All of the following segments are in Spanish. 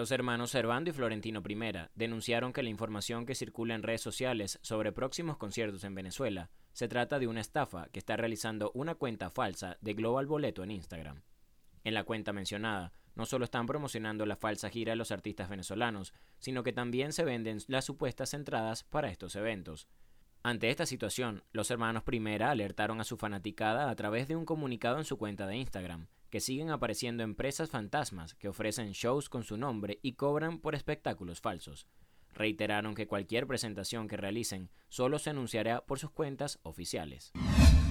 Los hermanos Servando y Florentino I denunciaron que la información que circula en redes sociales sobre próximos conciertos en Venezuela se trata de una estafa que está realizando una cuenta falsa de Global Boleto en Instagram. En la cuenta mencionada, no solo están promocionando la falsa gira de los artistas venezolanos, sino que también se venden las supuestas entradas para estos eventos. Ante esta situación, los hermanos Primera alertaron a su fanaticada a través de un comunicado en su cuenta de Instagram, que siguen apareciendo empresas fantasmas que ofrecen shows con su nombre y cobran por espectáculos falsos. Reiteraron que cualquier presentación que realicen solo se anunciará por sus cuentas oficiales.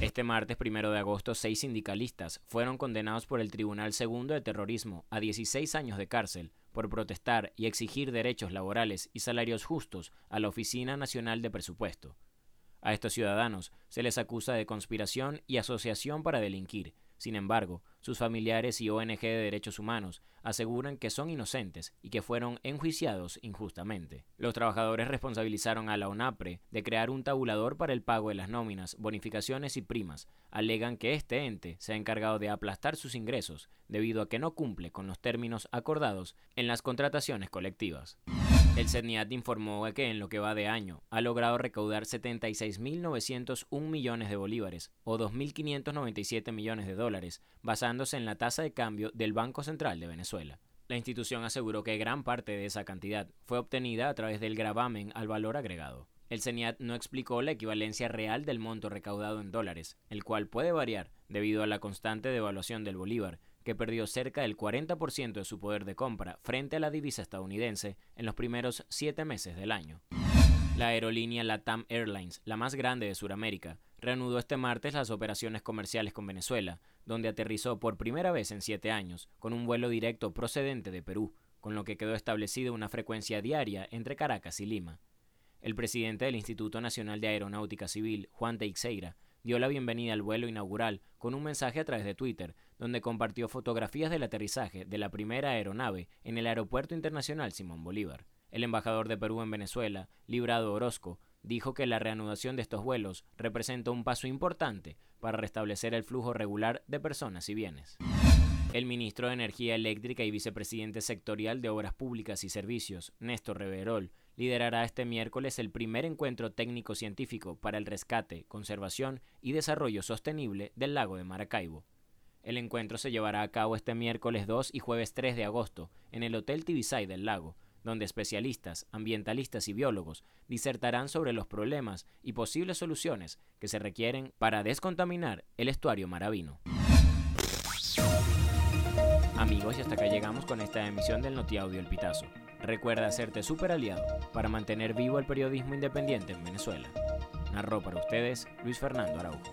Este martes 1 de agosto, seis sindicalistas fueron condenados por el Tribunal Segundo de Terrorismo a 16 años de cárcel por protestar y exigir derechos laborales y salarios justos a la Oficina Nacional de Presupuesto. A estos ciudadanos. Se les acusa de conspiración y asociación para delinquir, sin embargo, sus familiares y ONG de derechos humanos aseguran que son inocentes y que fueron enjuiciados injustamente. Los trabajadores responsabilizaron a la ONAPRE de crear un tabulador para el pago de las nóminas, bonificaciones y primas. Alegan que este ente se ha encargado de aplastar sus ingresos debido a que no cumple con los términos acordados en las contrataciones colectivas. El CENIAT informó que en lo que va de año ha logrado recaudar 76.901 millones de bolívares o 2.597 millones de dólares, en la tasa de cambio del Banco Central de Venezuela. La institución aseguró que gran parte de esa cantidad fue obtenida a través del gravamen al valor agregado. El CENIAT no explicó la equivalencia real del monto recaudado en dólares, el cual puede variar debido a la constante devaluación del bolívar, que perdió cerca del 40% de su poder de compra frente a la divisa estadounidense en los primeros siete meses del año. La aerolínea Latam Airlines, la más grande de Sudamérica, reanudó este martes las operaciones comerciales con Venezuela, donde aterrizó por primera vez en siete años, con un vuelo directo procedente de Perú, con lo que quedó establecida una frecuencia diaria entre Caracas y Lima. El presidente del Instituto Nacional de Aeronáutica Civil, Juan Teixeira, dio la bienvenida al vuelo inaugural con un mensaje a través de Twitter, donde compartió fotografías del aterrizaje de la primera aeronave en el Aeropuerto Internacional Simón Bolívar. El embajador de Perú en Venezuela, Librado Orozco, dijo que la reanudación de estos vuelos representa un paso importante para restablecer el flujo regular de personas y bienes. El ministro de Energía Eléctrica y vicepresidente sectorial de Obras Públicas y Servicios, Néstor Reverol, liderará este miércoles el primer encuentro técnico-científico para el rescate, conservación y desarrollo sostenible del lago de Maracaibo. El encuentro se llevará a cabo este miércoles 2 y jueves 3 de agosto en el Hotel Tibisay del lago, donde especialistas, ambientalistas y biólogos disertarán sobre los problemas y posibles soluciones que se requieren para descontaminar el estuario maravino. Amigos, y hasta acá llegamos con esta emisión del Notiaudio El Pitazo. Recuerda hacerte super aliado para mantener vivo el periodismo independiente en Venezuela. Narró para ustedes Luis Fernando Araujo.